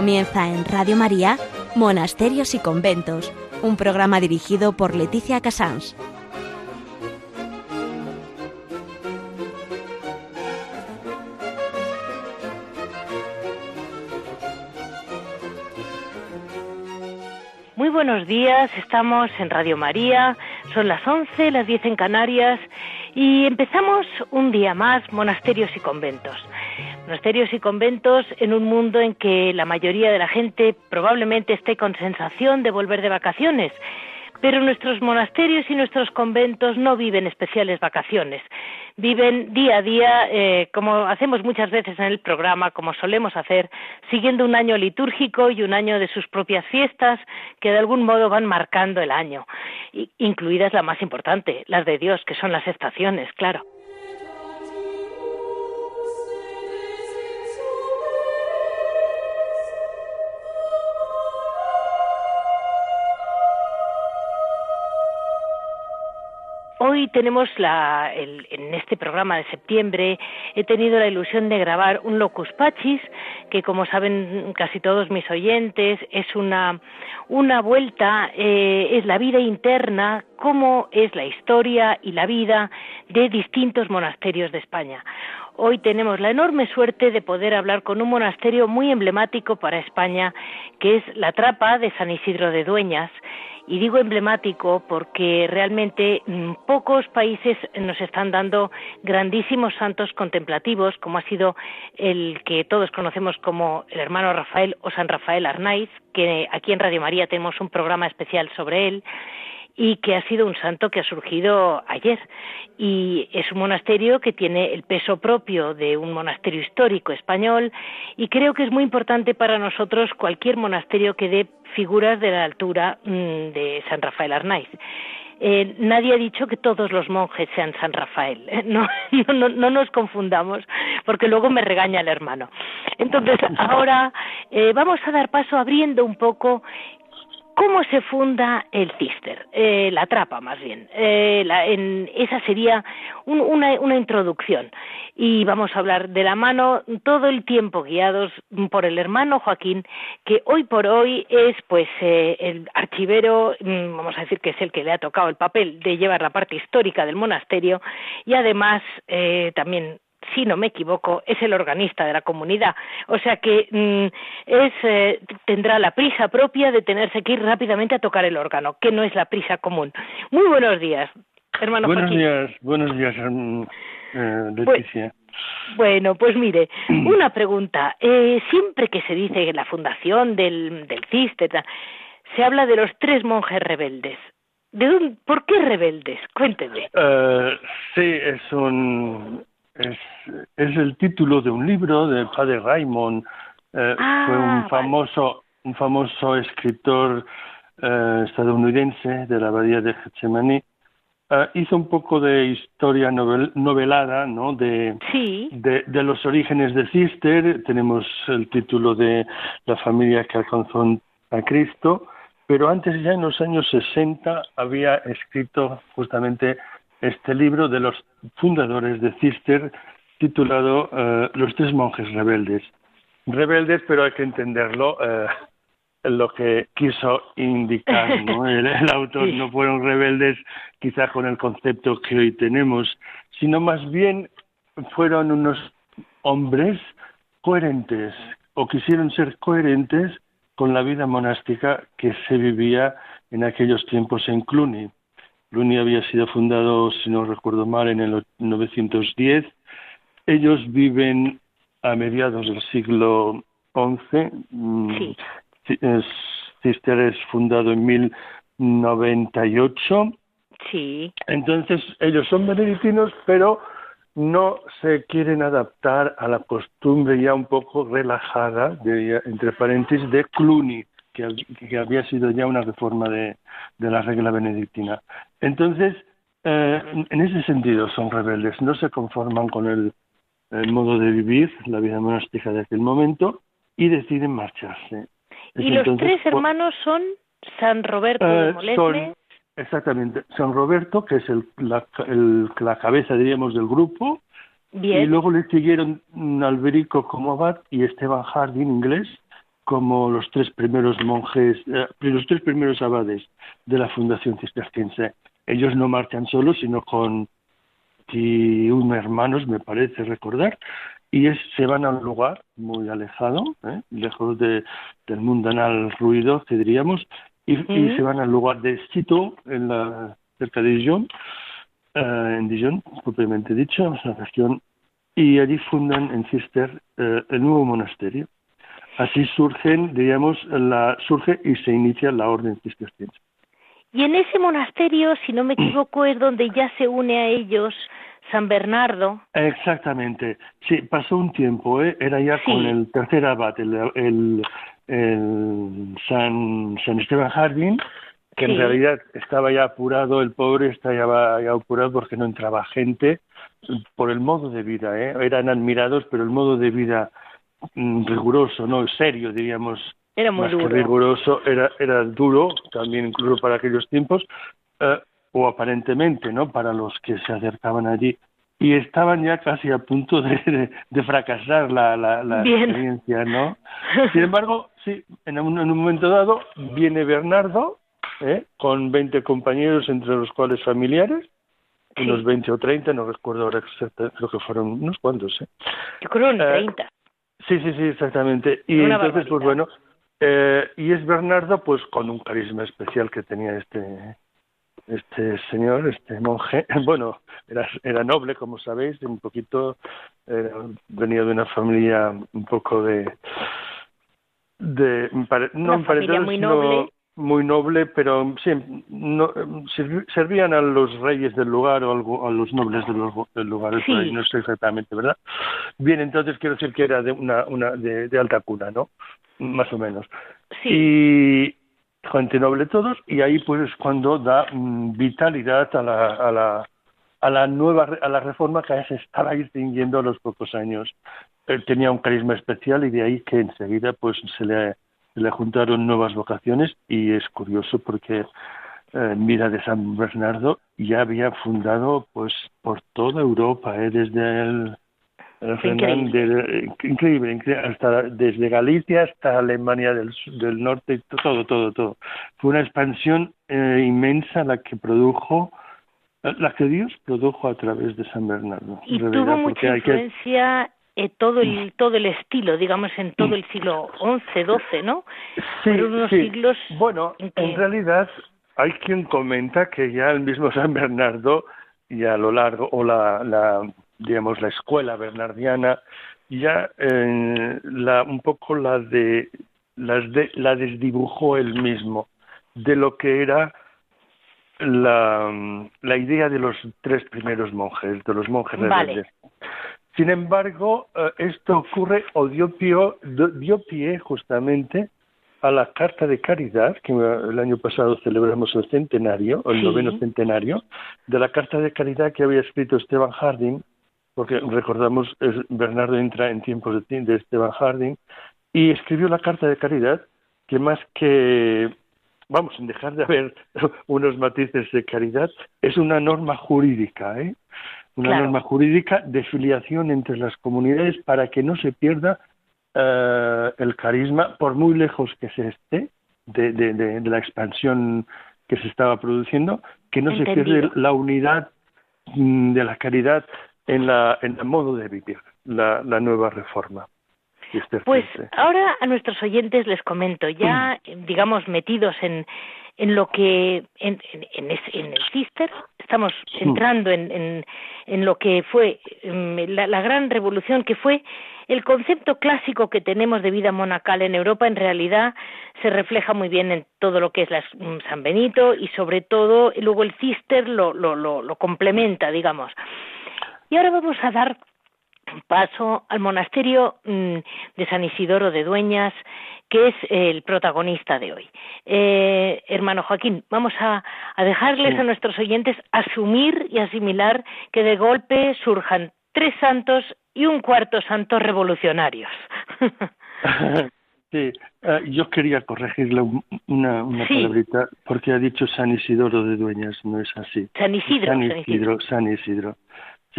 Comienza en Radio María, Monasterios y Conventos, un programa dirigido por Leticia Casans. Muy buenos días, estamos en Radio María, son las 11, las 10 en Canarias y empezamos un día más monasterios y conventos. Monasterios y conventos en un mundo en que la mayoría de la gente probablemente esté con sensación de volver de vacaciones pero nuestros monasterios y nuestros conventos no viven especiales vacaciones, viven día a día, eh, como hacemos muchas veces en el programa, como solemos hacer, siguiendo un año litúrgico y un año de sus propias fiestas que de algún modo van marcando el año, incluidas la más importante, las de Dios, que son las estaciones, claro. Hoy tenemos la, en este programa de septiembre, he tenido la ilusión de grabar un Locus Pachis, que como saben casi todos mis oyentes, es una, una vuelta, eh, es la vida interna, cómo es la historia y la vida de distintos monasterios de España. Hoy tenemos la enorme suerte de poder hablar con un monasterio muy emblemático para España, que es la Trapa de San Isidro de Dueñas, y digo emblemático porque realmente mm, pocos países nos están dando grandísimos santos contemplativos, como ha sido el que todos conocemos como el hermano Rafael o San Rafael Arnaiz, que aquí en Radio María tenemos un programa especial sobre él y que ha sido un santo que ha surgido ayer. Y es un monasterio que tiene el peso propio de un monasterio histórico español y creo que es muy importante para nosotros cualquier monasterio que dé figuras de la altura mm, de San Rafael Arnaiz. Eh, nadie ha dicho que todos los monjes sean San Rafael. No, no, no, nos confundamos, porque luego me regaña el hermano. Entonces, ahora eh, vamos a dar paso abriendo un poco ¿Cómo se funda el Cister? Eh, la trapa, más bien. Eh, en, esa sería una, una, introducción. Y vamos a hablar de la mano todo el tiempo guiados por el hermano Joaquín, que hoy por hoy es pues eh, el archivero, mm, vamos a decir que es el que le ha tocado el papel de llevar la parte histórica del monasterio y además también si no me equivoco, es el organista de la comunidad. O sea que mm, es, eh, tendrá la prisa propia de tenerse que ir rápidamente a tocar el órgano, que no es la prisa común. Muy buenos días, hermano Buenos días, buenos días, mm, eh, Leticia. Bueno, pues mire, una pregunta. Eh, siempre que se dice la fundación del, del se habla de los tres monjes rebeldes. ¿De dónde, ¿Por qué rebeldes? Cuénteme. sí, es un, es, es el título de un libro de Padre Raymond. Eh, ah, fue un famoso, un famoso escritor eh, estadounidense de la abadía de Getsemaní. Eh, hizo un poco de historia novelada, ¿no? De, de, de, los orígenes de Cister. Tenemos el título de la familia que alcanzó a Cristo. Pero antes, ya en los años 60, había escrito justamente este libro de los fundadores de Cister titulado eh, Los tres monjes rebeldes. Rebeldes, pero hay que entenderlo eh, lo que quiso indicar. ¿no? El, autor no fueron rebeldes quizá con el concepto que hoy tenemos, sino más bien fueron unos hombres coherentes o quisieron ser coherentes con la vida monástica que se vivía en aquellos tiempos en Cluny. Cluny había sido fundado, si no recuerdo mal, en el 910. Ellos viven a mediados del siglo XI. Mm, sí. Cister es fundado en 1098. Sí. Entonces, ellos son benedictinos, pero no se quieren adaptar a la costumbre ya un poco relajada, de, entre paréntesis, de Cluny que, había sido ya una reforma de, la regla benedictina. Entonces, eh, en ese sentido son rebeldes, no se conforman con el, modo de vivir, la vida monástica de aquel momento, y deciden marcharse. ¿Y los tres hermanos son San Roberto de eh, Molesme? exactamente, San Roberto, que es el, la, la cabeza, diríamos, del grupo, Bien. y luego le siguieron Alberico como abad y Esteban Harding, inglés, como los tres primeros monjes, eh, los tres primeros abades de la Fundación Cisterciense. Ellos no marchan solos, sino con un hermanos, me parece recordar, y es, se van a un lugar muy alejado, ¿eh? lejos de, del mundanal ruido, que diríamos, y, se van al lugar de Cito, en la, cerca de Dijon, eh, en Dijon, propiamente dicho, la región, y allí fundan en Cister eh, el nuevo monasterio. Así surgen, diríamos, la, surge y se inicia la orden cisterciense. Y en ese monasterio, si no me equivoco, es donde ya se une a ellos San Bernardo. Exactamente. Sí, pasó un tiempo, ¿eh? era ya con el tercer abad, el, el, San, San Esteban Jardín, que en realidad estaba ya apurado, el pobre estaba ya, apurado porque no entraba gente por el modo de vida, ¿eh? eran admirados, pero el modo de vida riguroso, no serio, diríamos, era muy duro. riguroso, era, era duro también incluso para aquellos tiempos, eh, o aparentemente, ¿no? Para los que se acercaban allí y estaban ya casi a punto de, de, fracasar la, la, la experiencia, ¿no? Sin embargo, sí, en un, en un momento dado viene Bernardo ¿eh? con 20 compañeros, entre los cuales familiares, unos 20 o 30, no recuerdo ahora exactamente, creo que fueron unos cuantos, ¿eh? Yo creo 30. Eh, sí, sí, sí, exactamente. Y entonces, pues bueno, eh, y es Bernardo, pues con un carisma especial que tenía este este señor, este monje, bueno, era, era noble, como sabéis, un poquito, venía de una familia un poco de, de no una familia muy noble. Muy noble, pero sí, no, servían a los reyes del lugar o a los nobles del lugar, no sé exactamente, ¿verdad? Bien, entonces quiero decir que era de una, una de, de alta cuna, ¿no? Más o menos. Sí. Y, gente noble todos, y ahí pues cuando da mm, vitalidad a la, a la, a la nueva, a la reforma que se estaba extinguiendo a los pocos años. Él tenía un carisma especial y de ahí que enseguida pues se le, le juntaron nuevas vocaciones y es curioso porque eh, Mira de San Bernardo ya había fundado pues por toda Europa, eh, desde el Increíble. increíble, hasta desde Galicia hasta Alemania del, del norte, todo, todo, todo. Fue una expansión eh, inmensa la que produjo, la que Dios produjo a través de San Bernardo. Y tuvo mucha influencia eh, todo el mm. todo el estilo, digamos, en todo el siglo XI, XII, ¿no? Sí, unos siglos bueno, en, realidad hay quien comenta que ya el mismo San Bernardo y a lo largo o la, la digamos, la escuela bernardiana, ya eh, la, un poco la de, las de, la desdibujó él mismo de lo que era la, la idea de los tres primeros monjes, de los monjes rebeldes. Sin embargo, eh, esto ocurre o dio pie, dio pie justamente a la Carta de Caridad, que el año pasado celebramos el centenario, el noveno centenario, de la Carta de Caridad que había escrito Esteban Harding porque recordamos, Bernardo entra en tiempos de, de Esteban Harding, y escribió la Carta de Caridad, que más que, vamos, sin dejar de haber unos matices de caridad, es una norma jurídica, ¿eh? Una norma jurídica de filiación entre las comunidades para que no se pierda eh, el carisma, por muy lejos que se esté de, de, de, la expansión que se estaba produciendo, que no se pierda la unidad mm, de la caridad en, la, en el modo de vivir la, la nueva reforma. Pues ahora a nuestros oyentes les comento, ya digamos metidos en, en lo que en, en, en el Cister, estamos mm. entrando en, en, en lo que fue mm, la, la, gran revolución que fue el concepto clásico que tenemos de vida monacal en Europa en realidad se refleja muy bien en todo lo que es la, San Benito y sobre todo luego el Cister lo, lo, lo, lo complementa, digamos. Y ahora vamos a dar paso al monasterio mm, de San Isidoro de Dueñas, que es el protagonista de hoy. Eh, hermano Joaquín, vamos a, dejarles a nuestros oyentes asumir y asimilar que de golpe surjan tres santos y un cuarto santo revolucionarios. Sí, eh, yo quería corregirle una, una palabrita porque ha dicho San Isidoro de Dueñas, no es así. San Isidro. San Isidro. San Isidro.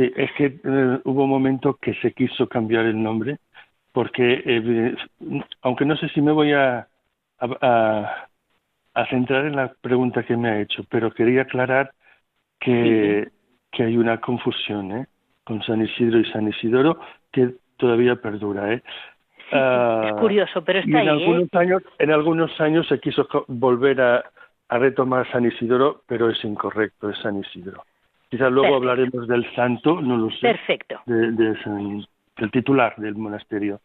Sí, es que eh, hubo un momento que se quiso cambiar el nombre porque eh, aunque no sé si me voy a, a, a, centrar en la pregunta que me ha hecho, pero quería aclarar que, que hay una confusión ¿eh? con San Isidro y San Isidoro que todavía perdura. ¿eh? es ah, curioso, pero está en ahí. Algunos ¿eh? años, en algunos años se quiso volver a, a, retomar San Isidoro, pero es incorrecto, es San Isidro. Quizás luego hablaremos del santo, no lo sé. Perfecto. De, del titular del monasterio.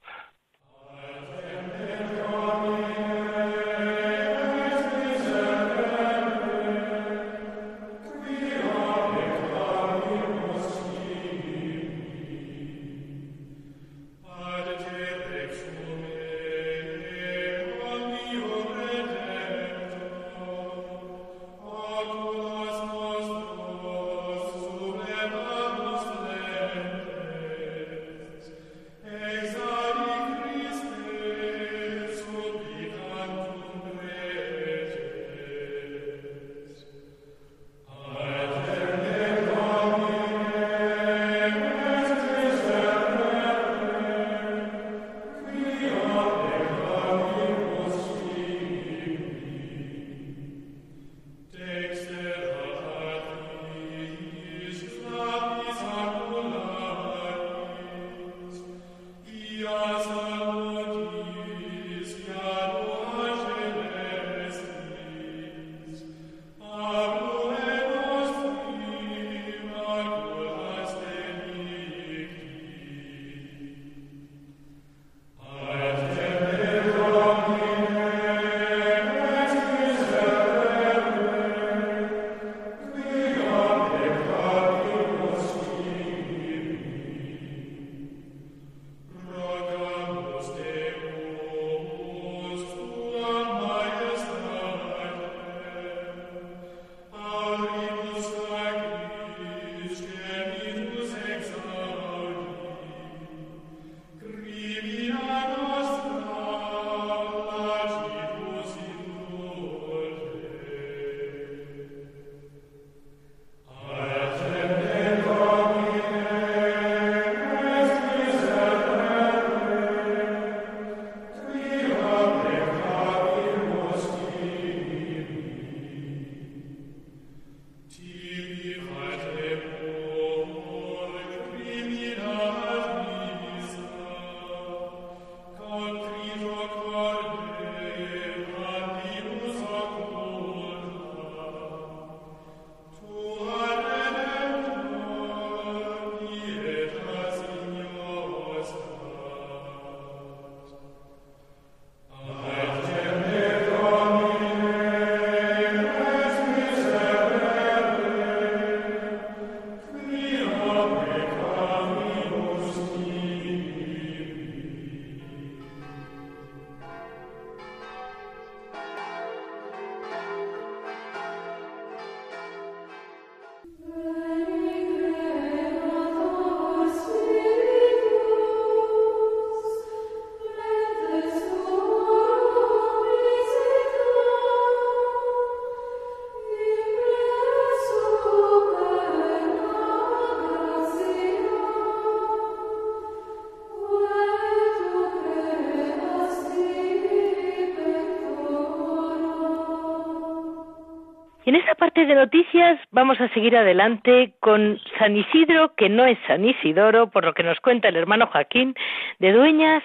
De noticias vamos a seguir adelante con San Isidro, que no es San Isidoro, por lo que nos cuenta el hermano Joaquín de Dueñas.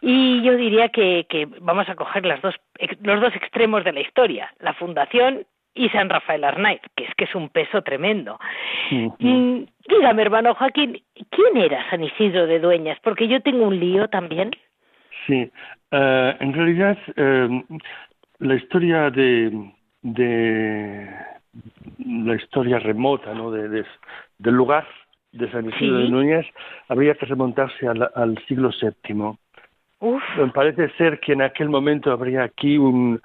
Y yo diría que, que vamos a coger las dos, los dos extremos de la historia, la fundación y San Rafael Arnaiz, que es que es un peso tremendo. Mm, dígame, hermano Joaquín, ¿quién era San Isidro de Dueñas? Porque yo tengo un lío también. Sí, eh, en realidad eh, la historia de, de la historia remota ¿no? de, del lugar de San Isidro de Núñez habría que remontarse al, al siglo VII. Uf. Parece ser que en aquel momento habría aquí un,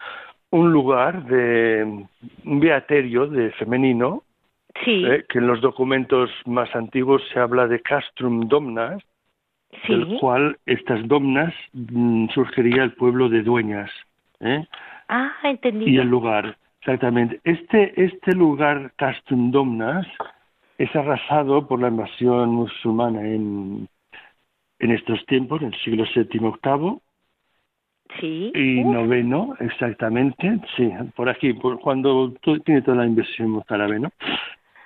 un lugar de un beaterio de femenino, sí. ¿eh? que en los documentos más antiguos se habla de castrum domnas, sí. del cual estas domnas mm, surgiría el pueblo de Dueñas. ¿eh? Ah, entendido. Y el lugar. Exactamente. Este, este lugar, Castrum Domnas, es arrasado por la invasión musulmana en, en estos tiempos, en el siglo VII, VIII, Sí. Y noveno, exactamente, sí, por aquí, por cuando tiene toda la inversión mozárabe, ¿no?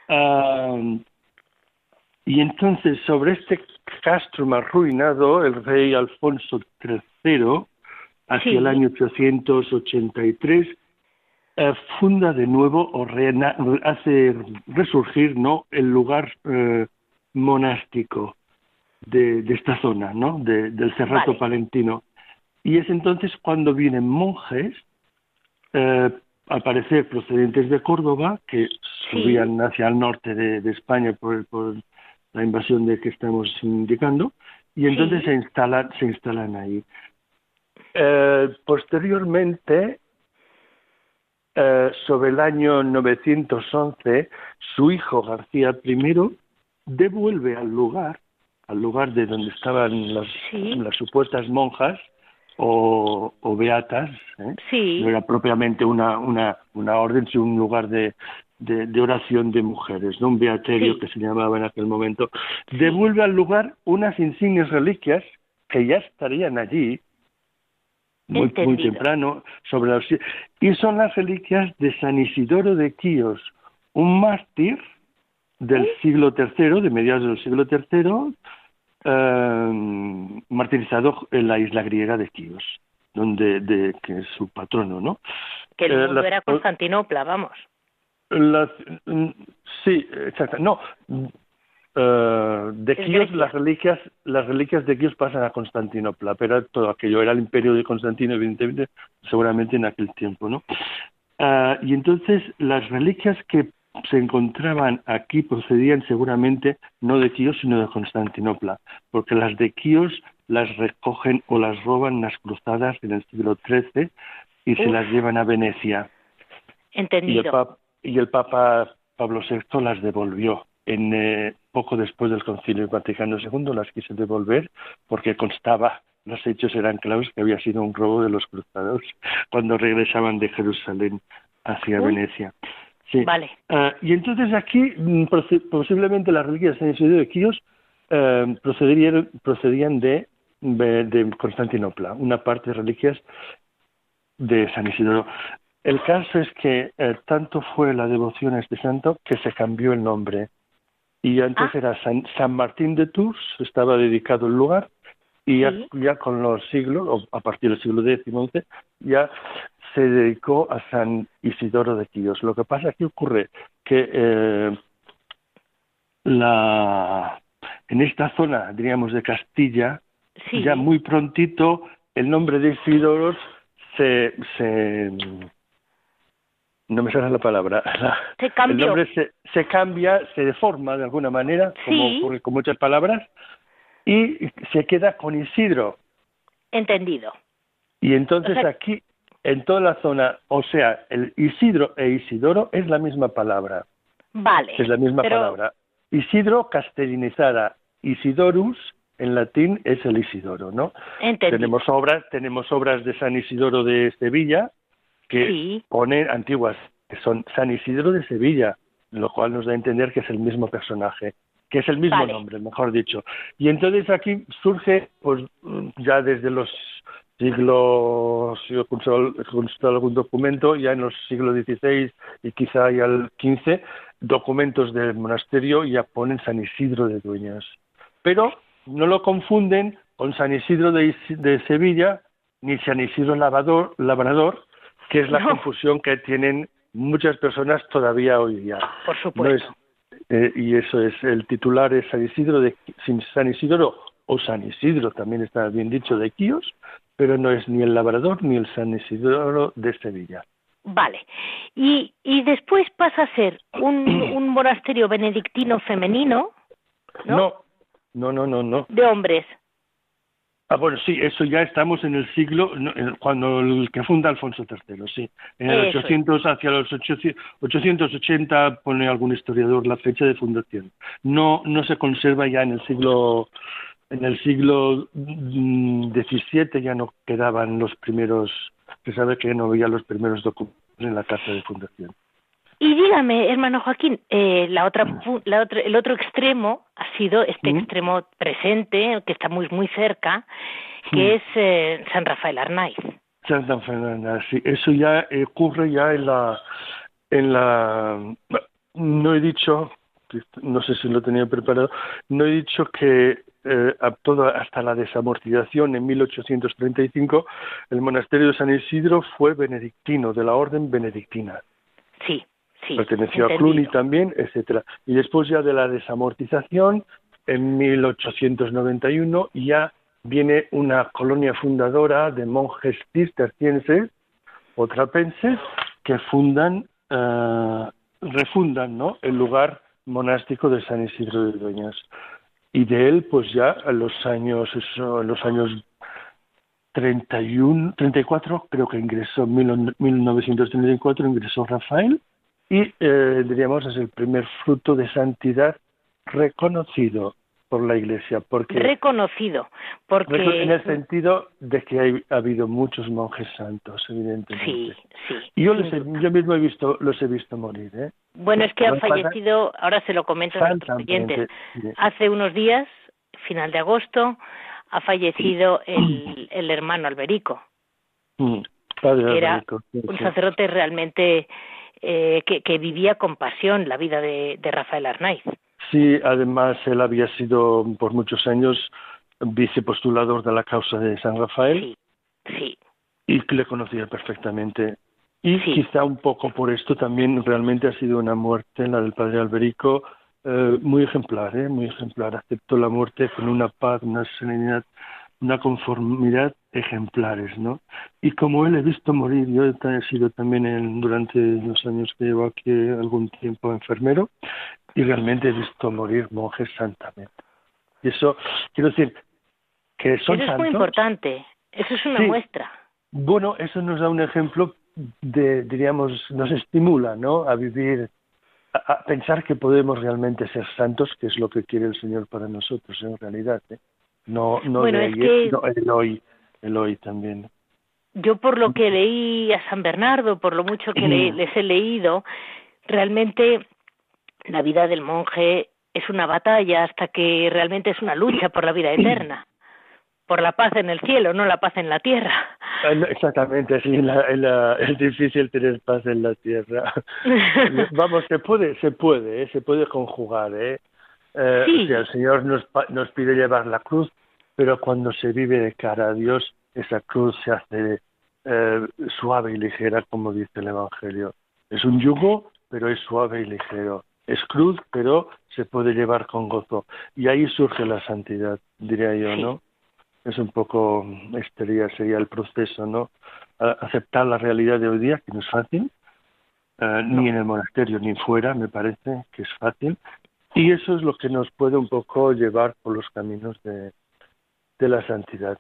Ah, y entonces, sobre este castro arruinado, el rey Alfonso III, hacia el año 883, eh, funda de nuevo o hace resurgir no el lugar eh, monástico de, esta zona, ¿no? del Cerrato Palentino. Y es entonces cuando vienen monjes, eh, al parecer procedentes de Córdoba, que subían hacia el norte de, España por, la invasión de que estamos indicando, y entonces se, instalan, se instalan ahí. Eh, posteriormente, eh, sobre el año 911, su hijo García I devuelve al lugar, al lugar de donde estaban las, las supuestas monjas, o, o beatas, ¿eh? no era propiamente una, una, una orden, sino un lugar de, de, oración de mujeres, ¿no? un beaterio que se llamaba en aquel momento, devuelve al lugar unas insignes reliquias que ya estarían allí muy, muy temprano sobre los, y son las reliquias de San Isidoro de Quíos, un mártir del siglo III, de mediados del siglo III, eh, martirizado en la isla griega de Quíos, donde de, que es su patrono, ¿no? Que el mundo eh, era Constantinopla, vamos. Mm, sí, exacto. No, uh, de Quíos las reliquias, las reliquias de Quíos pasan a Constantinopla, pero todo aquello era el imperio de Constantino, evidentemente, seguramente en aquel tiempo, ¿no? Uh, y entonces las reliquias que se encontraban aquí procedían seguramente no de Quíos, sino de Constantinopla, porque las de Quíos las recogen o las roban las cruzadas en el siglo XIII y se las llevan a Venecia. Entendido. Y el, Papa Pablo VI las devolvió. En, eh, poco después del Concilio Vaticano II las quise devolver porque constaba, los hechos eran claros que había sido un robo de los cruzados cuando regresaban de Jerusalén hacia Venecia. Sí. Vale. Ah, y entonces aquí mm, posiblemente las reliquias de San de Quíos eh, procedían, de, de, Constantinopla, una parte de reliquias de San Isidoro. El caso es que eh, tanto fue la devoción a este santo que se cambió el nombre. Y antes ah. era San, San, Martín de Tours, estaba dedicado el lugar, y ya, ya, con los siglos, o a partir del siglo X, XI, ya se dedicó a San Isidoro de Quíos. Lo que pasa que ocurre que eh, la, en esta zona, diríamos, de Castilla, ya muy prontito el nombre de Isidoro se, se no me sale la palabra. Se El nombre se, se, cambia, se deforma de alguna manera, como ocurre con muchas palabras, y se queda con Isidro. Entendido. Y entonces aquí en toda la zona, o sea, el Isidro e Isidoro es la misma palabra. Vale. Es la misma palabra. Isidro castellinizada, Isidorus en latín es el Isidoro, ¿no? Tenemos obras, tenemos obras de San Isidoro de Sevilla que ponen antiguas, que son San Isidoro de Sevilla, lo cual nos da a entender que es el mismo personaje, que es el mismo nombre, mejor dicho. Y entonces aquí surge, pues ya desde los siglo, si he consultado algún documento, ya en los siglos XVI y quizá ya el XV, documentos del monasterio ya ponen San Isidro de Dueñas. Pero no lo confunden con San Isidro de, Sevilla ni San Isidro Lavador, Labrador, que es la confusión que tienen muchas personas todavía hoy día. Por supuesto. Eh, y eso es, el titular es San Isidro de San Isidro o San Isidro, también está bien dicho, de Quíos, pero no es ni el Labrador ni el San Isidoro de Sevilla. Vale. Y, y después pasa a ser un, un monasterio benedictino femenino, ¿no? No, no, no, no, De hombres. Ah, bueno, sí, eso ya estamos en el siglo, cuando el que funda Alfonso III, sí. En el 800, hacia los 880 pone algún historiador la fecha de fundación. No, no se conserva ya en el siglo en el siglo XVII mm, ya no quedaban los primeros, se sabe que no había los primeros documentos en la casa de fundación. Y dígame, hermano Joaquín, eh, la otra, la otra, el otro extremo, sido este extremo presente, que está muy, muy cerca, que es eh, San Rafael Arnaiz. San Rafael Arnaiz, sí. Eso ya ocurre ya en la... En la no he dicho, no sé si lo tenía preparado, no he dicho que eh, hasta la desamortización en 1835 el monasterio de San Isidro fue benedictino, de la orden benedictina. Sí, sí. Perteneció a Cluny también, etcétera. Y después ya de la desamortización, en 1891 ya viene una colonia fundadora de monjes cistercienses o trapenses que fundan, eh, refundan ¿no? el lugar monástico de San Isidro de Dueñas. Y de él, pues ya en los años, eso, en los años 31, 34, creo que ingresó, en 1934 ingresó Rafael y eh, diríamos es el primer fruto de santidad reconocido por la Iglesia. Porque, reconocido, porque... En el sentido de que ha habido muchos monjes santos, evidentemente. Sí, sí. Y yo, yo mismo he visto, los he visto morir, ¿eh? Bueno, es que ha fallecido, ahora se lo comento a nuestros oyentes, hace unos días, final de agosto, ha fallecido el, el hermano Alberico. Mm, era un sacerdote realmente eh, que, que, vivía con pasión la vida de, de Rafael Arnaiz. Sí, además él había sido por muchos años vicepostulador de la causa de San Rafael. Sí, sí. Y le conocía perfectamente. Y quizá un poco por esto también realmente ha sido una muerte, la del padre Alberico, eh, muy ejemplar, ¿eh? muy ejemplar. Aceptó la muerte con una paz, una serenidad, una conformidad ejemplares, ¿no? Y como él he visto morir, yo he sido también durante los años que llevo aquí algún tiempo enfermero y realmente he visto morir monjes santamente. Y eso, quiero decir, que son Eso es muy importante, eso es una muestra. Bueno, eso nos da un ejemplo de, diríamos, nos estimula, ¿no? A vivir, a, pensar que podemos realmente ser santos, que es lo que quiere el Señor para nosotros, en realidad, ¿eh? No, no bueno, de es que... el hoy, el hoy también. Yo por lo que leí a San Bernardo, por lo mucho que les he leído, realmente la vida del monje es una batalla hasta que realmente es una lucha por la vida eterna, por la paz en el cielo, no la paz en la tierra. Ah, exactamente, sí, es difícil tener paz en la tierra. Vamos, se puede, se puede, ¿eh? se puede conjugar, ¿eh? Eh sí. el Señor nos, nos pide llevar la cruz, pero cuando se vive de cara a Dios, esa cruz se hace eh, suave y ligera, como dice el Evangelio. Es un yugo, pero es suave y ligero es cruz, pero se puede llevar con gozo. Y ahí surge la santidad, diría yo, ¿no? Es un poco, este día sería el proceso, ¿no? aceptar la realidad de hoy día, que no es fácil, eh, ni en el monasterio ni fuera, me parece que es fácil. Y eso es lo que nos puede un poco llevar por los caminos de, de la santidad.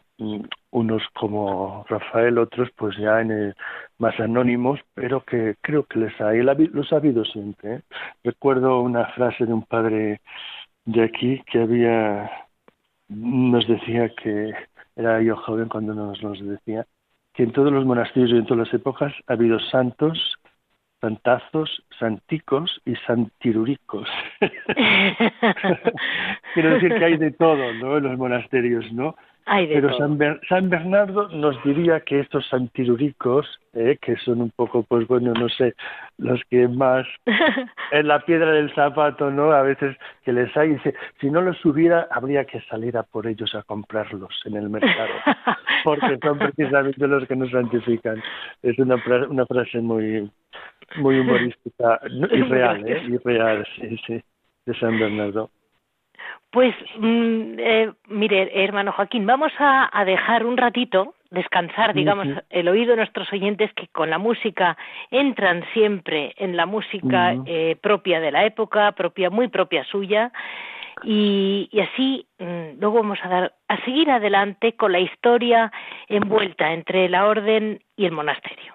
Unos como Rafael, otros pues ya en el, más anónimos, pero que creo que les hay, los ha habido siempre. ¿eh? Recuerdo una frase de un padre de aquí que había, nos decía que, era yo joven cuando nos, nos decía, que en todos los monasterios y en todas las épocas ha habido santos santazos, santicos y santiruricos. Quiero decir que hay de todo, ¿no? En los monasterios, ¿no? Pero San, San, Bernardo nos diría que estos santiruricos, eh, que son un poco, pues bueno, no sé, los que más en la piedra del zapato, ¿no? A veces que les hay, dice, si no los hubiera, habría que salir a por ellos a comprarlos en el mercado, porque son precisamente los que nos santifican. Es una, una frase muy, muy humorística y real, ¿eh? Y real, sí, sí, de San Bernardo. Pues, mm, eh, mire, hermano Joaquín, vamos a, dejar un ratito descansar, digamos, el oído de nuestros oyentes que con la música entran siempre en la música eh, propia de la época, propia, muy propia suya, y, así mm, luego vamos a dar a seguir adelante con la historia envuelta entre la orden y el monasterio.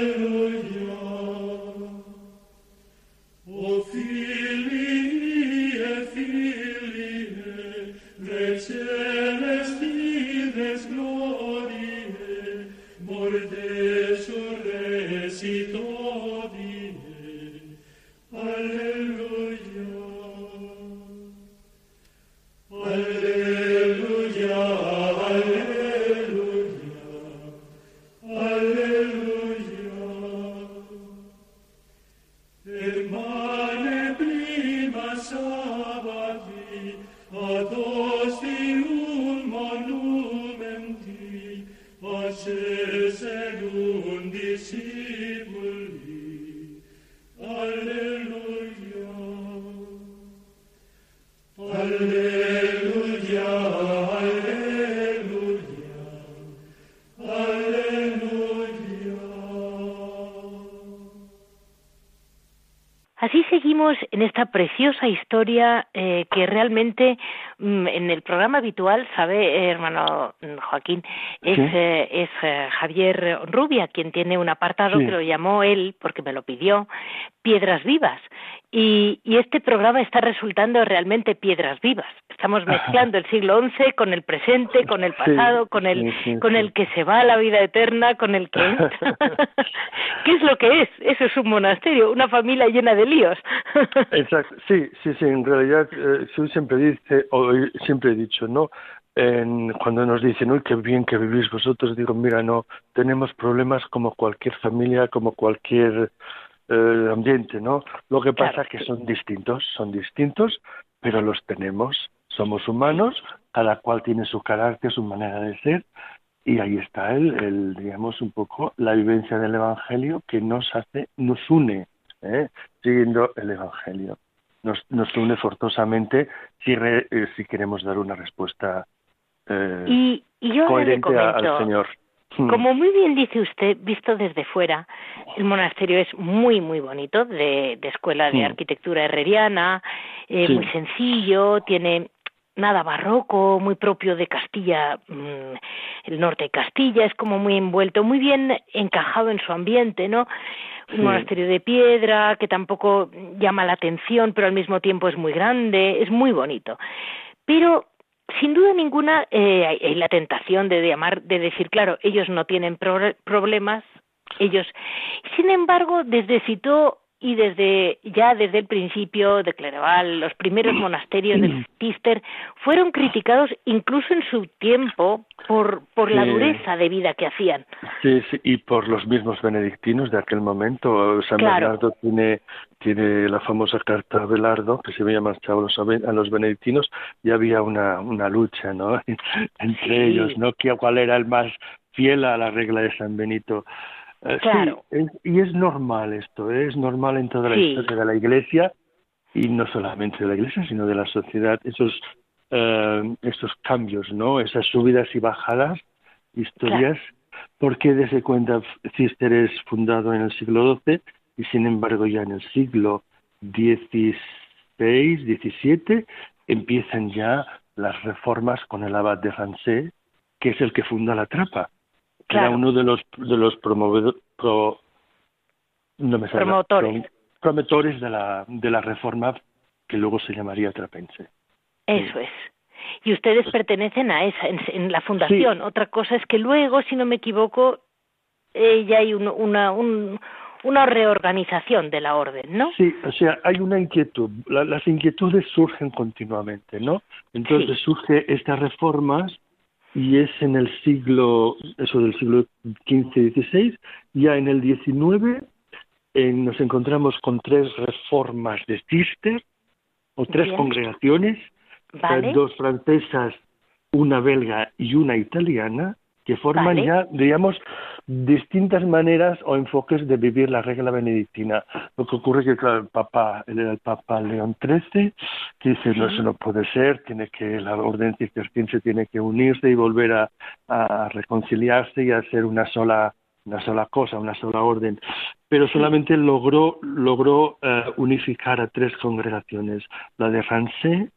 En esta preciosa historia eh, que realmente mm, en el programa habitual, sabe, hermano Joaquín, es, eh, es eh, Javier Rubia quien tiene un apartado que lo llamó él, porque me lo pidió, Piedras Vivas. Y, y este programa está resultando realmente piedras vivas. Estamos mezclando el siglo XI con el presente, con el pasado, con el con el que se va a la vida eterna, con el que entra. ¿Qué es lo que es? Eso es un monasterio, una familia llena de líos. Exacto. Sí, sí, sí. En realidad, eh, siempre dice, o siempre he dicho, ¿no? En, cuando nos dicen, uy, qué bien que vivís vosotros, digo, mira, no, tenemos problemas como cualquier familia, como cualquier eh, ambiente, ¿no? Lo que pasa es que son distintos, son distintos, pero los tenemos. Somos humanos, cada cual tiene su carácter, su manera de ser, y ahí está el, el digamos, un poco la vivencia del Evangelio que nos hace, nos une, ¿eh? siguiendo el Evangelio. Nos, nos une forzosamente si, eh, si queremos dar una respuesta eh, coherente al Señor. Hmm. Como muy bien dice usted, visto desde fuera, el monasterio es muy, muy bonito, de, de escuela de hmm. arquitectura herreriana, eh, muy sencillo, tiene nada barroco, muy propio de Castilla, mm, el norte de Castilla, es como muy envuelto, muy bien encajado en su ambiente, ¿no? Un monasterio de piedra que tampoco llama la atención, pero al mismo tiempo es muy grande, es muy bonito. Pero sin duda ninguna eh, hay, la tentación de llamar, de decir, claro, ellos no tienen problemas, ellos. Sin embargo, desde Citó y desde ya desde el principio de Clereval, los primeros monasterios del Cister fueron criticados incluso en su tiempo por, por la dureza de vida que hacían. Sí, sí, y por los mismos benedictinos de aquel momento. San Bernardo tiene, tiene la famosa carta a Belardo, que se había marchado a los benedictinos, y había una, una lucha ¿no? entre ellos, ¿no? ¿Cuál era el más fiel a la regla de San Benito? Eh, claro. Sí, y es normal esto, ¿eh? es normal en toda la historia de la Iglesia y no solamente de la Iglesia, sino de la sociedad, esos, eh, esos cambios, ¿no? Esas subidas y bajadas, historias, porque desde cuenta Cister es fundado en el siglo XII y sin embargo ya en el siglo XVI, XVII empiezan ya las reformas con el abad de Rancé, que es el que funda la trapa era uno de los de los promovedores no me promotores. promotores de la de la reforma que luego se llamaría trapense. Eso es. Y ustedes pues pertenecen a esa en, la fundación. Otra cosa es que luego si no me equivoco eh, ya hay una una reorganización de la orden, ¿no? Sí, o sea, hay una inquietud. las inquietudes surgen continuamente, ¿no? Entonces surge estas reformas y es en el siglo, eso del siglo XV-XVI, ya en el XIX eh, nos encontramos con tres reformas de Cister, o tres congregaciones, dos francesas, una belga y una italiana, que forman ya, digamos, distintas maneras o enfoques de vivir la regla benedictina. Lo que ocurre es que, claro, el Papa, él era el Papa León XIII, que dice, no, eso no puede ser, tiene que, la orden cisterciense tiene que unirse y volver a, a reconciliarse y a hacer una sola una sola cosa, una sola orden, pero solamente logró, logró uh, unificar a tres congregaciones, la de Rancé,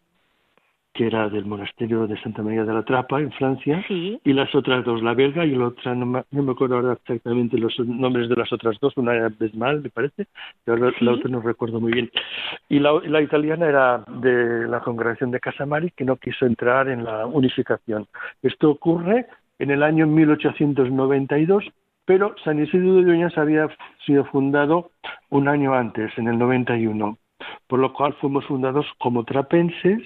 que era del monasterio de Santa María de la Trapa en Francia, y las otras dos, la belga y la otra, no me, acuerdo ahora exactamente los nombres de las otras dos, una era Besmal, me parece, y la otra no recuerdo muy bien. Y la, la, italiana era de la congregación de Casamari, que no quiso entrar en la unificación. Esto ocurre en el año 1892, pero San Isidro de Dueñas había sido fundado un año antes, en el 91, por lo cual fuimos fundados como trapenses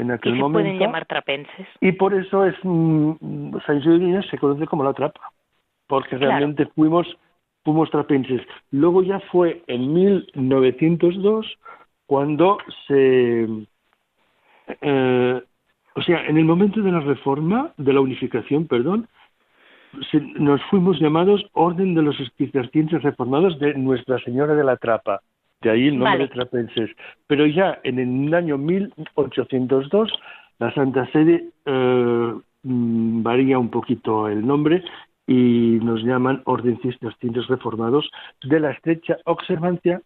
en aquel ¿Y se momento. pueden llamar trapenses? Y por eso es mm, San Isidro se conoce como la trapa, porque realmente fuimos fuimos trapenses. Luego ya fue en 1902 cuando se eh, o sea, en el momento de la reforma, de la unificación, perdón, nos fuimos llamados Orden de los Cistercienses Reformados de Nuestra Señora de la Trapa. De ahí el nombre de trapenses. Pero ya en el año 1802, la Santa Sede eh, mm, varía un poquito el nombre y nos llaman Orden Cistercienses Reformados de la estrecha observancia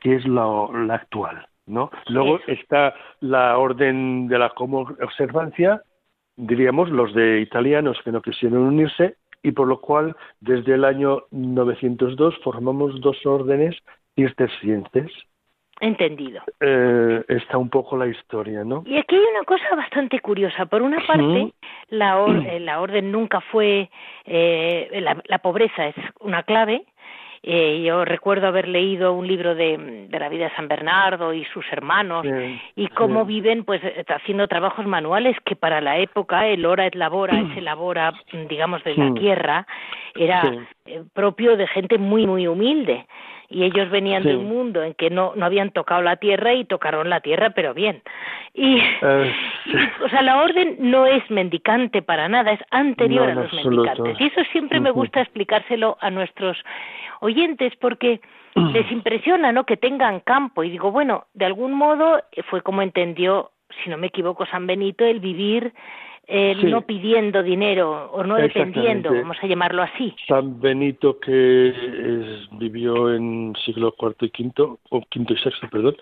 que es la actual. ¿no? Luego está la orden de la común observancia, diríamos los de italianos que no quisieron unirse y por lo cual desde el año 902 formamos dos órdenes cistercienses. Entendido. Eh, está un poco la historia, ¿no? Y aquí hay una cosa bastante curiosa. Por una parte, la, eh, la orden nunca fue, eh, la, la pobreza es una clave, eh, yo recuerdo haber leído un libro de, la vida de San Bernardo y sus hermanos y cómo viven pues haciendo trabajos manuales que para la época el hora et labora, ese labora digamos de la tierra, era propio de gente muy muy humilde y ellos venían de un mundo en que no, no habían tocado la tierra y tocaron la tierra pero bien. Y, o sea la orden no es mendicante para nada es anterior a los mendicantes. y eso siempre me gusta explicárselo a nuestros oyentes porque les impresiona no que tengan campo. Y digo bueno de algún modo eh, fue como entendió si no me equivoco San Benito el vivir no pidiendo dinero o no dependiendo, vamos a llamarlo así. San Benito, que vivió en siglo IV y V, o quinto y sexto, perdón,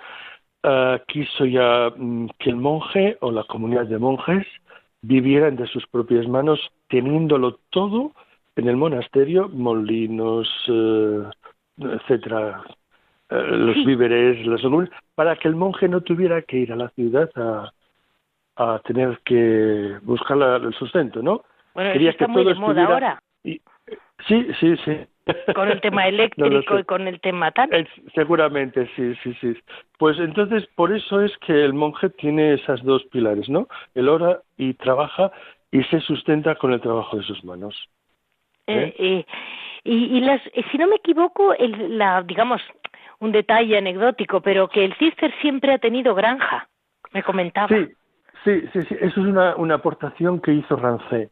uh, quiso ya mm, que el monje o la comunidad de monjes vivieran de sus propias manos, teniéndolo todo en el monasterio, molinos, uh, etcétera, uh, los víveres, las para que el monje no tuviera que ir a la ciudad a, a tener que buscar el sustento, ¿no? Bueno, Quería está que muy de moda ahora. sí, sí, sí. Con el tema eléctrico y con el tema tal. seguramente, sí, sí, sí. Pues entonces, por eso es que el monje tiene esas dos pilares, ¿no? El ora y trabaja y se sustenta con el trabajo de sus manos. ¿eh? Eh, y, y las, si no me equivoco, el, la, digamos, un detalle anecdótico, pero que el Cister siempre ha tenido granja, me comentaba. Sí, Sí, sí, sí, eso es una, una aportación que hizo Rancé,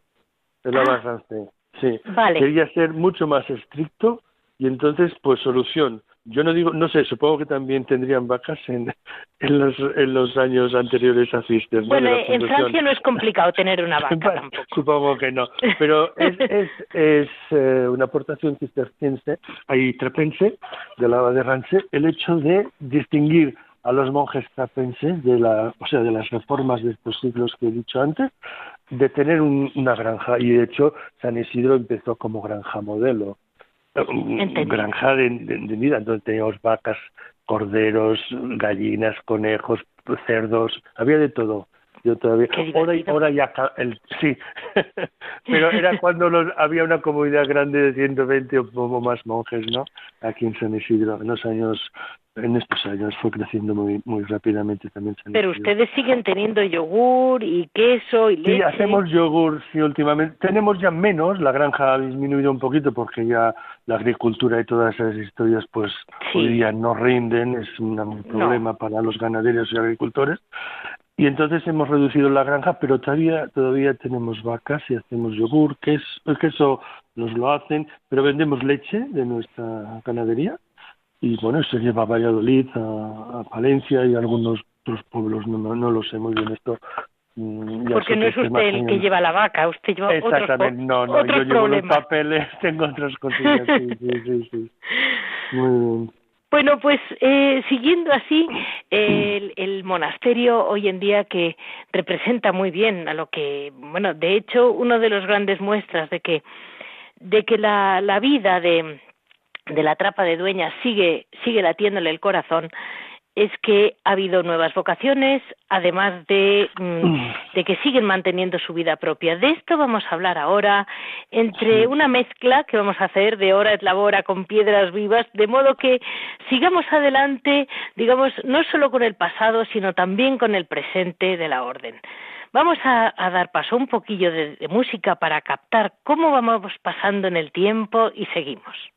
el ah. Rancé. Sí, quería ser mucho más estricto y entonces, pues solución. Yo no digo, no sé, supongo que también tendrían vacas en, en, los, en los años anteriores a Cister. Bueno, en Francia no es complicado tener una vaca tampoco. Supongo que no, pero es, es, es eh, una aportación cisterciense, ahí trapense, de la de Rancé, el hecho de distinguir a los monjes trapenses de la, o sea, de las reformas de estos siglos que he dicho antes, de tener una granja. Y de hecho San Isidro empezó como granja modelo, granja de, vida donde teníamos vacas, corderos, gallinas, conejos, cerdos, había de todo. Yo todavía, ahora, ahora ya, el, sí, pero era cuando había una comunidad grande de 120 o más monjes, ¿no? Aquí en San Isidro, en los años en estos años fue creciendo muy muy rápidamente también. Pero ustedes siguen teniendo yogur y queso y leche. Sí, hacemos yogur, sí, últimamente. Tenemos ya menos, la granja ha disminuido un poquito porque ya la agricultura y todas esas historias pues hoy día no rinden, es un problema para los ganaderos y agricultores. Y entonces hemos reducido la granja, pero todavía todavía tenemos vacas y hacemos yogur, queso, el queso nos lo hacen, pero vendemos leche de nuestra ganadería y bueno, se lleva a Valladolid, a, a Palencia y a algunos otros pueblos, no, no, lo sé muy bien esto. Mm, Porque no es usted el que lleva la vaca, usted lleva Exactamente, no, no, yo llevo los papeles, tengo otras cosillas, sí, sí, sí, sí. Muy bien. Bueno, pues eh, siguiendo así, el, el, monasterio hoy en día que representa muy bien a lo que, bueno, de hecho, uno de los grandes muestras de que, de que la, la vida de, de la trapa de dueña sigue, sigue latiéndole el corazón, es que ha habido nuevas vocaciones, además de, mm, de, que siguen manteniendo su vida propia. De esto vamos a hablar ahora, entre una mezcla que vamos a hacer de hora et labora con piedras vivas, de modo que sigamos adelante, digamos, no solo con el pasado, sino también con el presente de la orden. Vamos a, dar paso un poquillo de música para captar cómo vamos pasando en el tiempo y seguimos.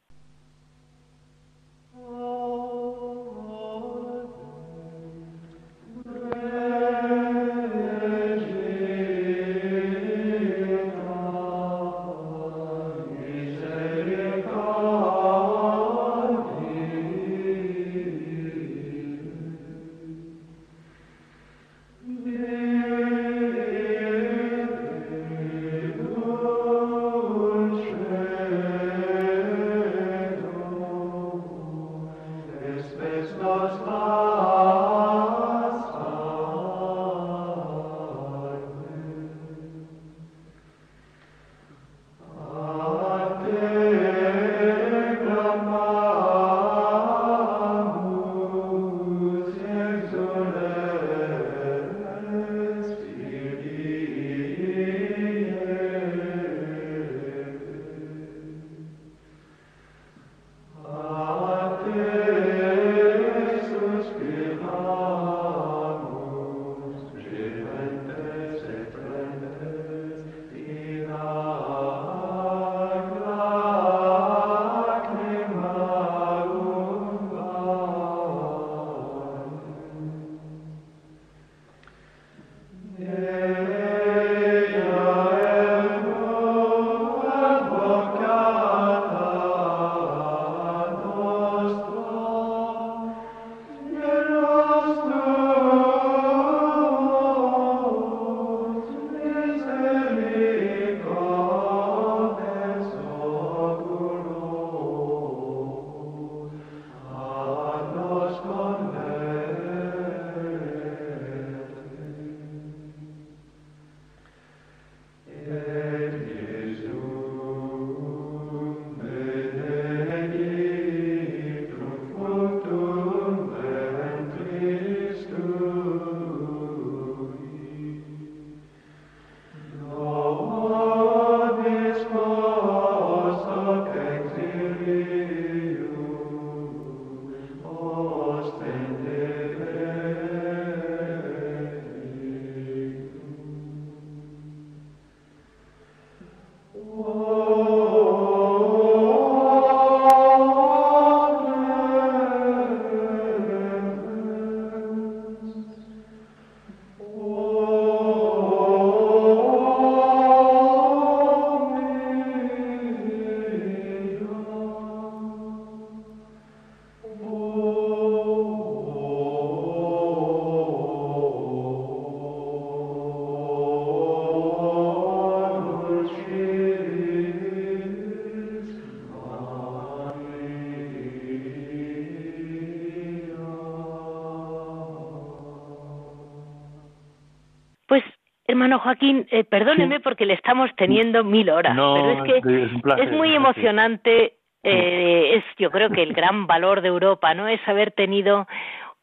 Oh. Hermano Joaquín, eh, perdóneme porque le estamos teniendo mil horas, pero es que es, muy emocionante. Eh, es, yo creo que el gran valor de Europa, ¿no? Es haber tenido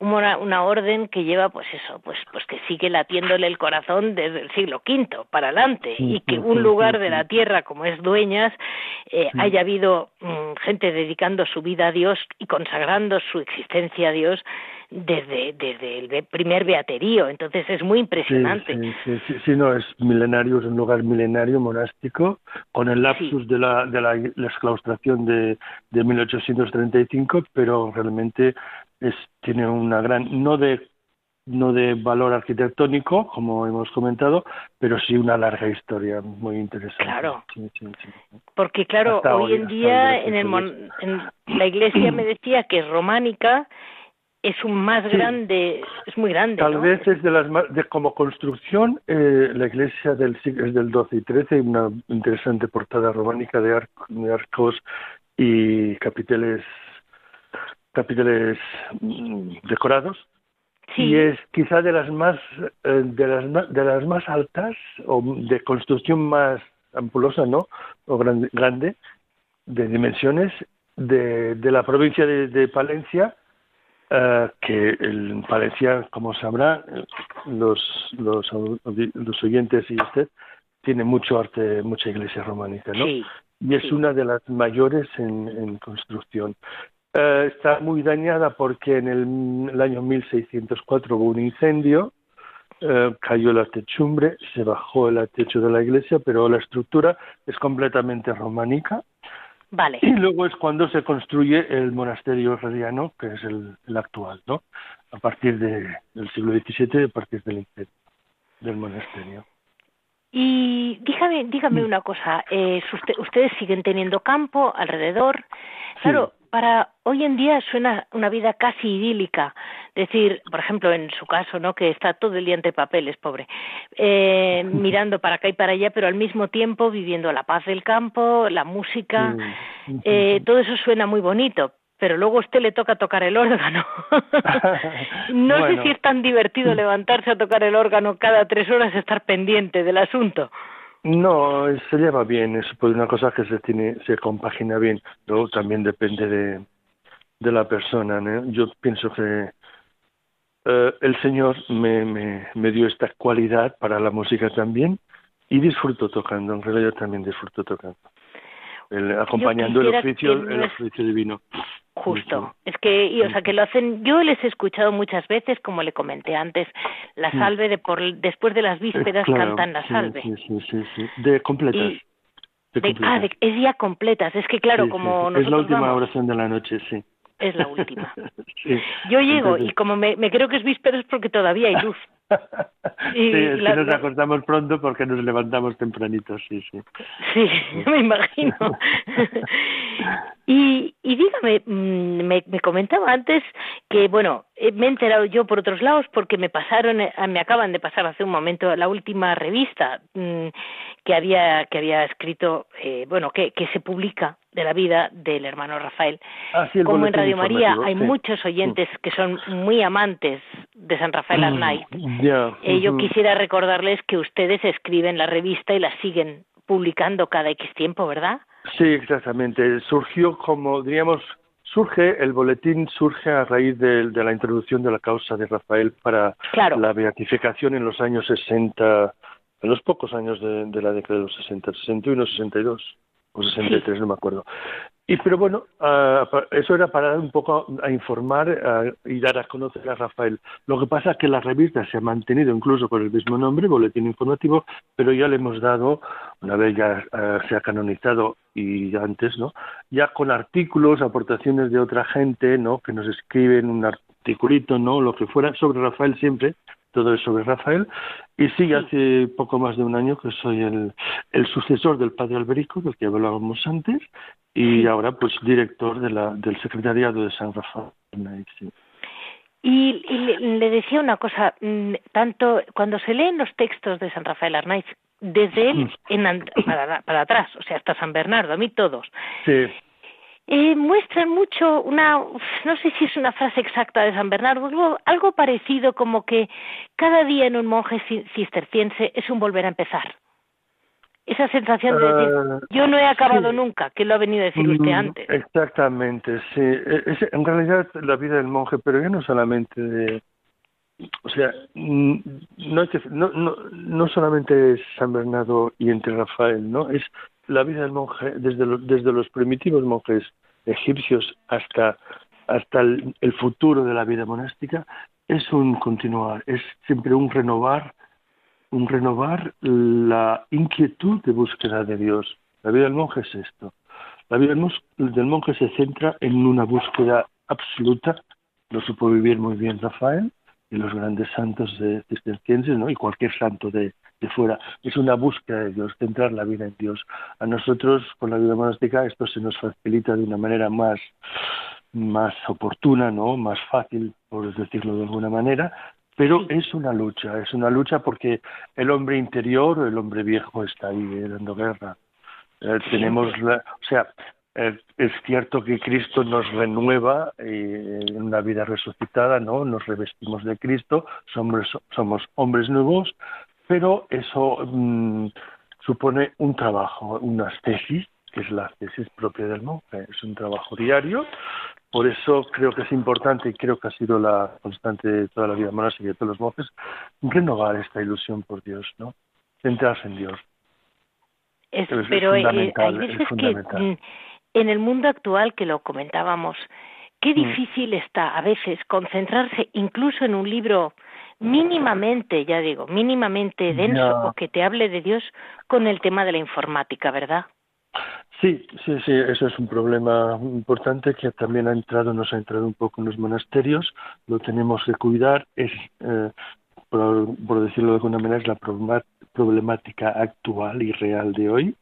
una, una, orden que lleva, pues eso, pues, pues que sigue latiéndole el corazón desde el siglo V para adelante y que un lugar de la tierra como es Dueñas eh, haya habido mm, gente dedicando su vida a Dios y consagrando su existencia a Dios desde, desde el primer beaterío. Entonces es muy impresionante. Sí, sí, sí, no, es milenario, es un lugar milenario, monástico, con el lapsus de, la, de la, exclaustración de, de 1835, pero realmente es, tiene una gran, no de no de valor arquitectónico, como hemos comentado, pero sí una larga historia muy interesante. Claro. Porque, claro, hoy, en día en, el, en la iglesia me decía que es románica es un más grande, es muy grande. Tal vez es de las más, de, como construcción, eh, la iglesia del es del 12 y 13, una interesante portada románica de, arcos y capiteles, capiteles mm, decorados. Y es quizá de las más, eh, de las, de las más altas o de construcción más ampulosa, ¿no? O grande, grande de dimensiones de, de la provincia de Palencia eh, que el, parecía, como sabrá, los, los, los oyentes y usted, tiene mucho arte, mucha iglesia románica, ¿no? Sí, y es una de las mayores en, en construcción. Eh, está muy dañada porque en el, el, año 1604 hubo un incendio, eh, cayó la techumbre, se bajó el techo de la iglesia, pero la estructura es completamente románica Vale. Y luego es cuando se construye el monasterio herreriano, que es el, el actual, ¿no? A partir de, del siglo XVII, a partir del del monasterio. Y dígame, dígame una cosa, eh, usted, ustedes siguen teniendo campo alrededor. Claro, sí para hoy en día suena una vida casi idílica. Decir, por ejemplo, en su caso, ¿no? Que está todo el día entre papeles, pobre, eh, mirando para acá y para allá, pero al mismo tiempo viviendo la paz del campo, la música, eh, todo eso suena muy bonito. Pero luego a usted le toca tocar el órgano. no sé si es tan divertido levantarse a tocar el órgano cada tres horas, estar pendiente del asunto. No, se lleva bien, es pues una cosa que se tiene, se compagina bien. Luego también depende de, de la persona. ¿no? Yo pienso que eh, el Señor me, me, me dio esta cualidad para la música también y disfruto tocando. En realidad también disfruto tocando, el, acompañando el oficio, el oficio divino. Justo. Es que, y, o sea, que lo hacen, yo les he escuchado muchas veces, como le comenté antes, la salve de por, después de las vísperas cantan la salve. Sí, sí, sí, sí, de completas. de, ah, es ya completas. Es que claro, como Es la última oración de la noche, sí. Es la última. yo llego y como me, me creo que es vísperas porque todavía hay luz. Y sí, es que nos acostamos pronto porque nos levantamos tempranito, sí, sí. Sí, me imagino. Y, y dígame, mm, me, me comentaba antes que, bueno, eh, me he enterado yo por otros lados porque me pasaron, eh, me acaban de pasar hace un momento la última revista mm, que había que había escrito, eh, bueno, que, que se publica de la vida del hermano Rafael. Ah, Como en Radio María hay muchos oyentes que son muy amantes de San Rafael mm, Arnaiz, eh, yo quisiera recordarles que ustedes escriben la revista y la siguen publicando cada X tiempo, ¿verdad? Sí, exactamente. Surgió como, diríamos, surge, el boletín surge a raíz de, la introducción de la causa de Rafael para la beatificación en los años 60, en los pocos años de, de la década de los 60, 61, 62 o 63, no me acuerdo. Y pero bueno, uh, eso era para dar un poco a informar uh, y dar a conocer a Rafael. Lo que pasa es que la revista se ha mantenido incluso con el mismo nombre, Boletín Informativo, pero ya le hemos dado, una vez ya uh, se ha canonizado y antes, ¿no? Ya con artículos, aportaciones de otra gente, ¿no? Que nos escriben un articulito, ¿no? Lo que fuera sobre Rafael siempre, todo es sobre Rafael. Y sí, hace poco más de un año que soy el, el sucesor del padre Alberico, del que hablábamos antes, y ahora pues director de la, del secretariado de San Rafael. Y, le, decía una cosa, mm, tanto cuando se leen los textos de San Rafael Arnaiz, desde él en, para, para, atrás, o sea, hasta San Bernardo, a mí todos, sí eh, muestran mucho una, no sé si es una frase exacta de San Bernardo, algo, algo parecido como que cada día en un monje cisterciense es un volver a empezar. Esa sensación de decir, ah, yo no he acabado nunca, que lo ha venido a decir usted mm, antes. Exactamente, sí. Es, en realidad la vida del monje, pero ya no solamente de, o sea, mm, no, no, no, no solamente es San Bernardo y entre Rafael, ¿no? Es la vida del monje, desde, desde los primitivos monjes egipcios hasta, hasta el, el, futuro de la vida monástica, es un continuar, es siempre un renovar, un renovar la inquietud de búsqueda de Dios. La vida del monje es esto. La vida del monje se centra en una búsqueda absoluta, lo supo vivir muy bien Rafael y los grandes santos de cistercienses, ¿no? y cualquier santo de, fuera. Es una búsqueda de Dios, centrar la vida en Dios. A nosotros, con la vida monástica, esto se nos facilita de una manera más, más oportuna, ¿no? Más fácil, por decirlo de alguna manera, pero es una lucha, es una lucha porque el hombre interior, el hombre viejo está ahí eh, dando guerra. Eh, tenemos, la, o sea, eh, es cierto que Cristo nos renueva en una vida resucitada, ¿no? Nos revestimos de Cristo, somos, somos hombres nuevos, pero eso mm, supone un trabajo, unas tesis que es la tesis propia del monje. Es un trabajo diario, por eso creo que es importante y creo que ha sido la constante de toda la vida monástica y de todos los monjes, renovar esta ilusión por Dios, ¿no? Centrarse en Dios. pero eh, hay veces que en el mundo actual que lo comentábamos, qué mm. difícil está a veces concentrarse incluso en un libro mínimamente, ya digo, mínimamente denso o que te hable de Dios con el tema de la informática, ¿verdad? Sí, sí, sí, eso es un problema importante que también ha entrado, nos ha entrado un poco en los monasterios, lo tenemos que cuidar, es, eh, por, por, decirlo de alguna manera, es la problemática actual y real de hoy,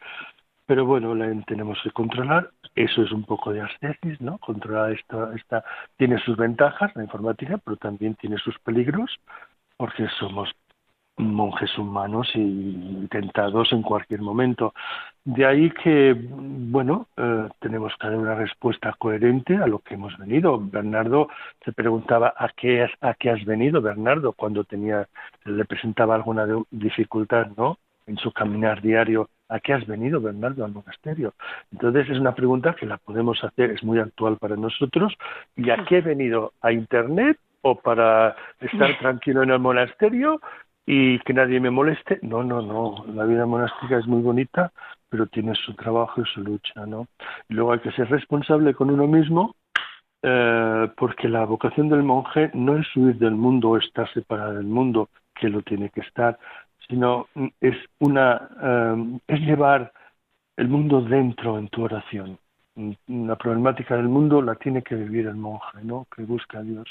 pero bueno, la tenemos que controlar, eso es un poco de ascesis, ¿no? Controlar esta, esta, tiene sus ventajas, la informática, pero también tiene sus peligros, porque somos monjes humanos y tentados en cualquier momento. De ahí que, bueno, eh, tenemos que dar una respuesta coherente a lo que hemos venido. Bernardo se preguntaba a qué, a qué has venido, Bernardo, cuando tenía, le presentaba alguna dificultad, ¿no? En su caminar diario, ¿a qué has venido, Bernardo, al monasterio? Entonces es una pregunta que la podemos hacer, es muy actual para nosotros. ¿Y a qué he venido? ¿A Internet o para estar tranquilo en el monasterio y que nadie me moleste. No, no, no. La vida monástica es muy bonita, pero tiene su trabajo y su lucha, ¿no? Y luego hay que ser responsable con uno mismo, eh, porque la vocación del monje no es huir del mundo o estar separado del mundo, que lo tiene que estar, sino es una eh, es llevar el mundo dentro en tu oración. La problemática del mundo la tiene que vivir el monje, ¿no? Que busca a Dios,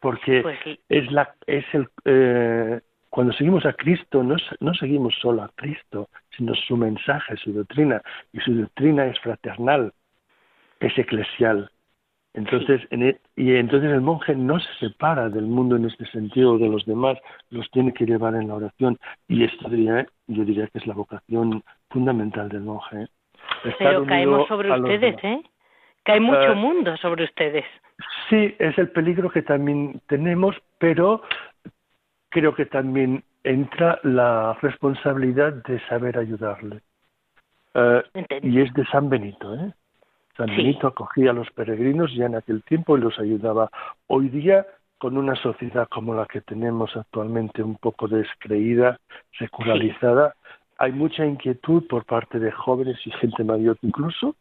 porque pues es la es el eh, cuando seguimos a Cristo, no, no, seguimos solo a Cristo, sino su mensaje, su doctrina. Y su doctrina es fraternal, es eclesial. Entonces, en e, y entonces el monje no se separa del mundo en este sentido de los demás, los tiene que llevar en la oración. Y esto diría, yo diría que es la vocación fundamental del monje. Pero caemos sobre ustedes, ¿eh? Cae mucho ah, mundo sobre ustedes. Sí, es el peligro que también tenemos, pero creo que también entra la responsabilidad de saber ayudarle. Eh, y es de San Benito, ¿eh? San Benito acogía a los peregrinos ya en aquel tiempo y los ayudaba. Hoy día, con una sociedad como la que tenemos actualmente, un poco descreída, secularizada, hay mucha inquietud por parte de jóvenes y gente mayor incluso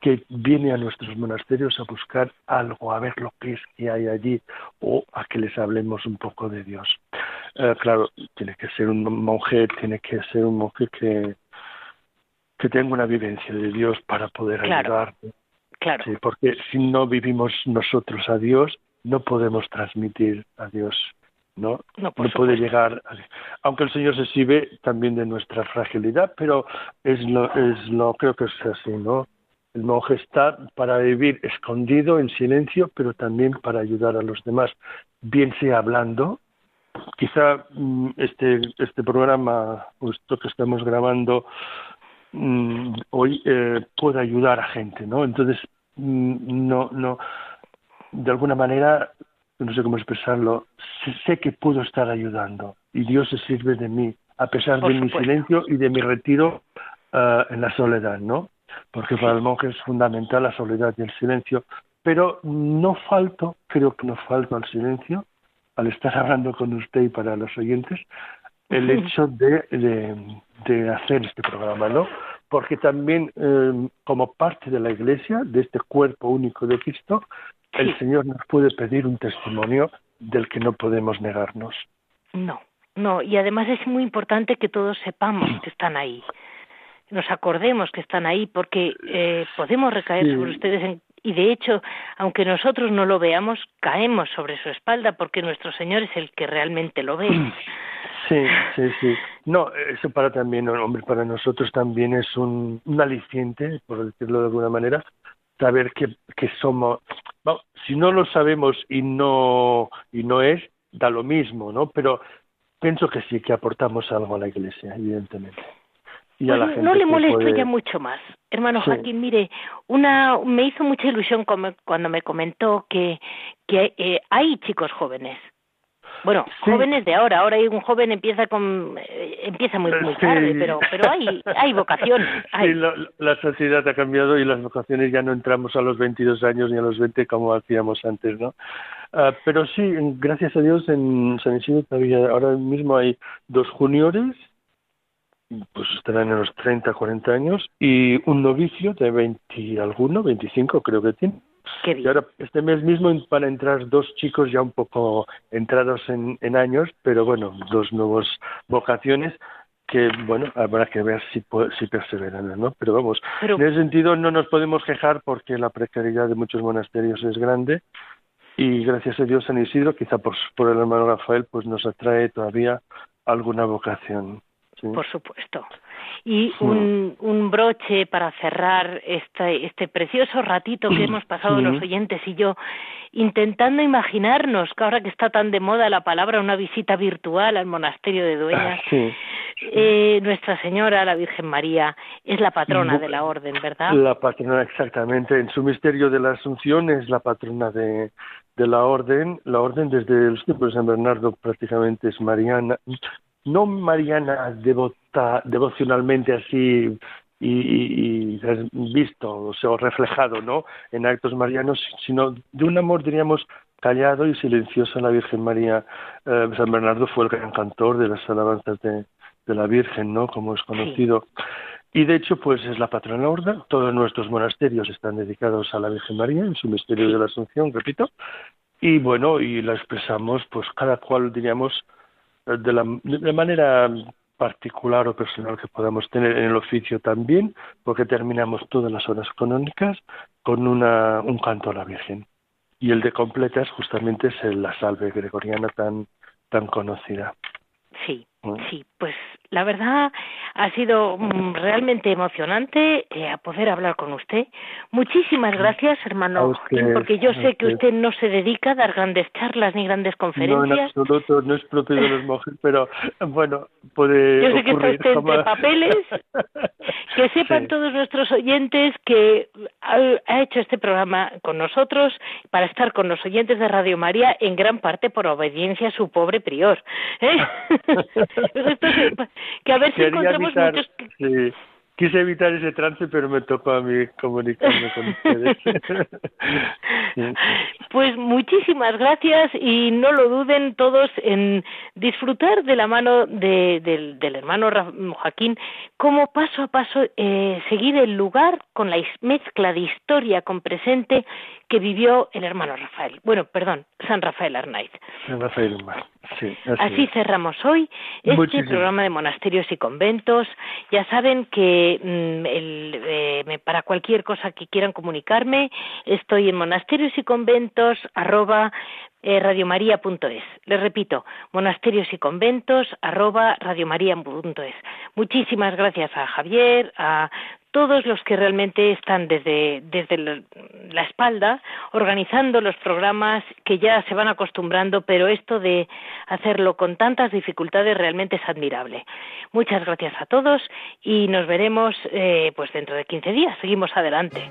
que viene a nuestros monasterios a buscar algo, a ver lo que es que hay allí o a que les hablemos un poco de Dios. Eh, claro, tiene que ser un monje, tiene que ser un monje que, que tenga una vivencia de Dios para poder ayudar. Claro. Sí, porque si no vivimos nosotros a Dios, no podemos transmitir a Dios no, no, puede llegar, aunque el Señor se sirve también de nuestra fragilidad, pero es lo, es lo, creo que es así, ¿no? El monje está para vivir escondido, en silencio, pero también para ayudar a los demás, bien sea hablando, quizá mm, este, este programa, esto que estamos grabando mm, hoy, eh, pueda ayudar a gente, ¿no? Entonces, mm, no, no, de alguna manera no sé cómo expresarlo, sé que puedo estar ayudando y Dios se sirve de mí, a pesar de mi silencio y de mi retiro uh, en la soledad, ¿no? Porque para el monje es fundamental la soledad y el silencio, pero no falto, creo que no falto al silencio, al estar hablando con usted y para los oyentes, el hecho de, de, de hacer este programa, ¿no? Porque también, eh, como parte de la Iglesia, de este cuerpo único de Cristo, el Señor nos puede pedir un testimonio del que no podemos negarnos. No, no, y además es muy importante que todos sepamos que están ahí, nos acordemos que están ahí, porque eh, podemos recaer sobre ustedes y de hecho, aunque nosotros no lo veamos, caemos sobre su espalda porque nuestro Señor es el que realmente lo ve. Sí, sí, sí. No, eso para también, hombre, para nosotros también es un, aliciente, por decirlo de alguna manera, saber que, que somos, si no lo sabemos y no, y no es, da lo mismo, ¿no? Pero pienso que sí, que aportamos algo a la Iglesia, evidentemente. Y a la gente no le molesto ya mucho más. Hermano Joaquín, mire, una, me hizo mucha ilusión cuando me comentó que, que eh, hay chicos jóvenes. Bueno, jóvenes de ahora, ahora hay un joven empieza con eh, empieza muy, muy tarde, pero pero hay hay vocación. Sí, la, sociedad ha cambiado y las vocaciones ya no entramos a los 22 años ni a los 20 como hacíamos antes, ¿no? Ah, pero sí, gracias a Dios en San Isidro todavía ahora mismo hay dos juniores pues estarán en los 30, 40 años, y un novicio de 20 alguno, 25 creo que tiene. Y ahora, este mes mismo van a entrar dos chicos ya un poco entrados en, en años, pero bueno, dos nuevas vocaciones que, bueno, habrá que ver si, si perseveran, ¿no? Pero vamos, en ese sentido no nos podemos quejar porque la precariedad de muchos monasterios es grande y gracias a Dios San Isidro, quizá por, por el hermano Rafael, pues nos atrae todavía alguna vocación por supuesto. Y un, un broche para cerrar este, este precioso ratito que hemos pasado los oyentes y yo, intentando imaginarnos que ahora que está tan de moda la palabra una visita virtual al monasterio de Dueñas, ah, eh, Nuestra Señora, la Virgen María, es la patrona de la orden, ¿verdad? La patrona, exactamente. En su misterio de la Asunción es la patrona de, de la orden. La orden desde los tiempos de San Bernardo prácticamente es mariana, no mariana devota, devocionalmente así y, visto o sea, reflejado ¿no? en actos marianos, sino de un amor, diríamos, callado y silencioso a la Virgen María. Eh, San Bernardo fue el gran cantor de las alabanzas de, la Virgen, ¿no? como es conocido. Y de hecho, pues es la patrona orden. Todos nuestros monasterios están dedicados a la Virgen María en su misterio de la Asunción, repito. Y bueno, y la expresamos, pues cada cual, diríamos, de la, de manera particular o personal que podamos tener en el oficio también, porque terminamos todas las horas canónicas con una, un canto a la Virgen. Y el de completas justamente es la salve gregoriana tan, tan conocida. Sí, sí, pues la verdad ha sido mm, realmente emocionante eh, poder hablar con usted. Muchísimas gracias, hermano, porque yo sé que usted. no se dedica a dar grandes charlas ni grandes conferencias. No, en absoluto, no es propio de los monjes, pero bueno, puede. Yo sé que está usted entre papeles. Que sepan todos nuestros oyentes que ha hecho este programa con nosotros para estar con los oyentes de Radio María en gran parte por obediencia a su pobre prior. ¿eh? que a ver si encontramos muchos... Quise evitar ese trance, pero me tocó a mí comunicarme con ustedes. pues muchísimas gracias y no lo duden todos en disfrutar de la mano de, del, hermano Joaquín, como paso a paso eh, seguir el lugar con la mezcla de historia con presente que vivió el hermano Rafael. Bueno, perdón, San Rafael Arnaiz. San Rafael Arnaiz, sí. Así, cerramos hoy este programa de monasterios y conventos. Ya saben que mm, eh, para cualquier cosa que quieran comunicarme, estoy en monasterios y conventos arroba eh, radiomaria.es. Les repito, monasterios y conventos arroba radiomaria.es. Muchísimas gracias a Javier, a todos los que realmente están desde, desde la espalda organizando los programas que ya se van acostumbrando, pero esto de hacerlo con tantas dificultades realmente es admirable. Muchas gracias a todos y nos veremos eh, pues dentro de 15 días. Seguimos adelante.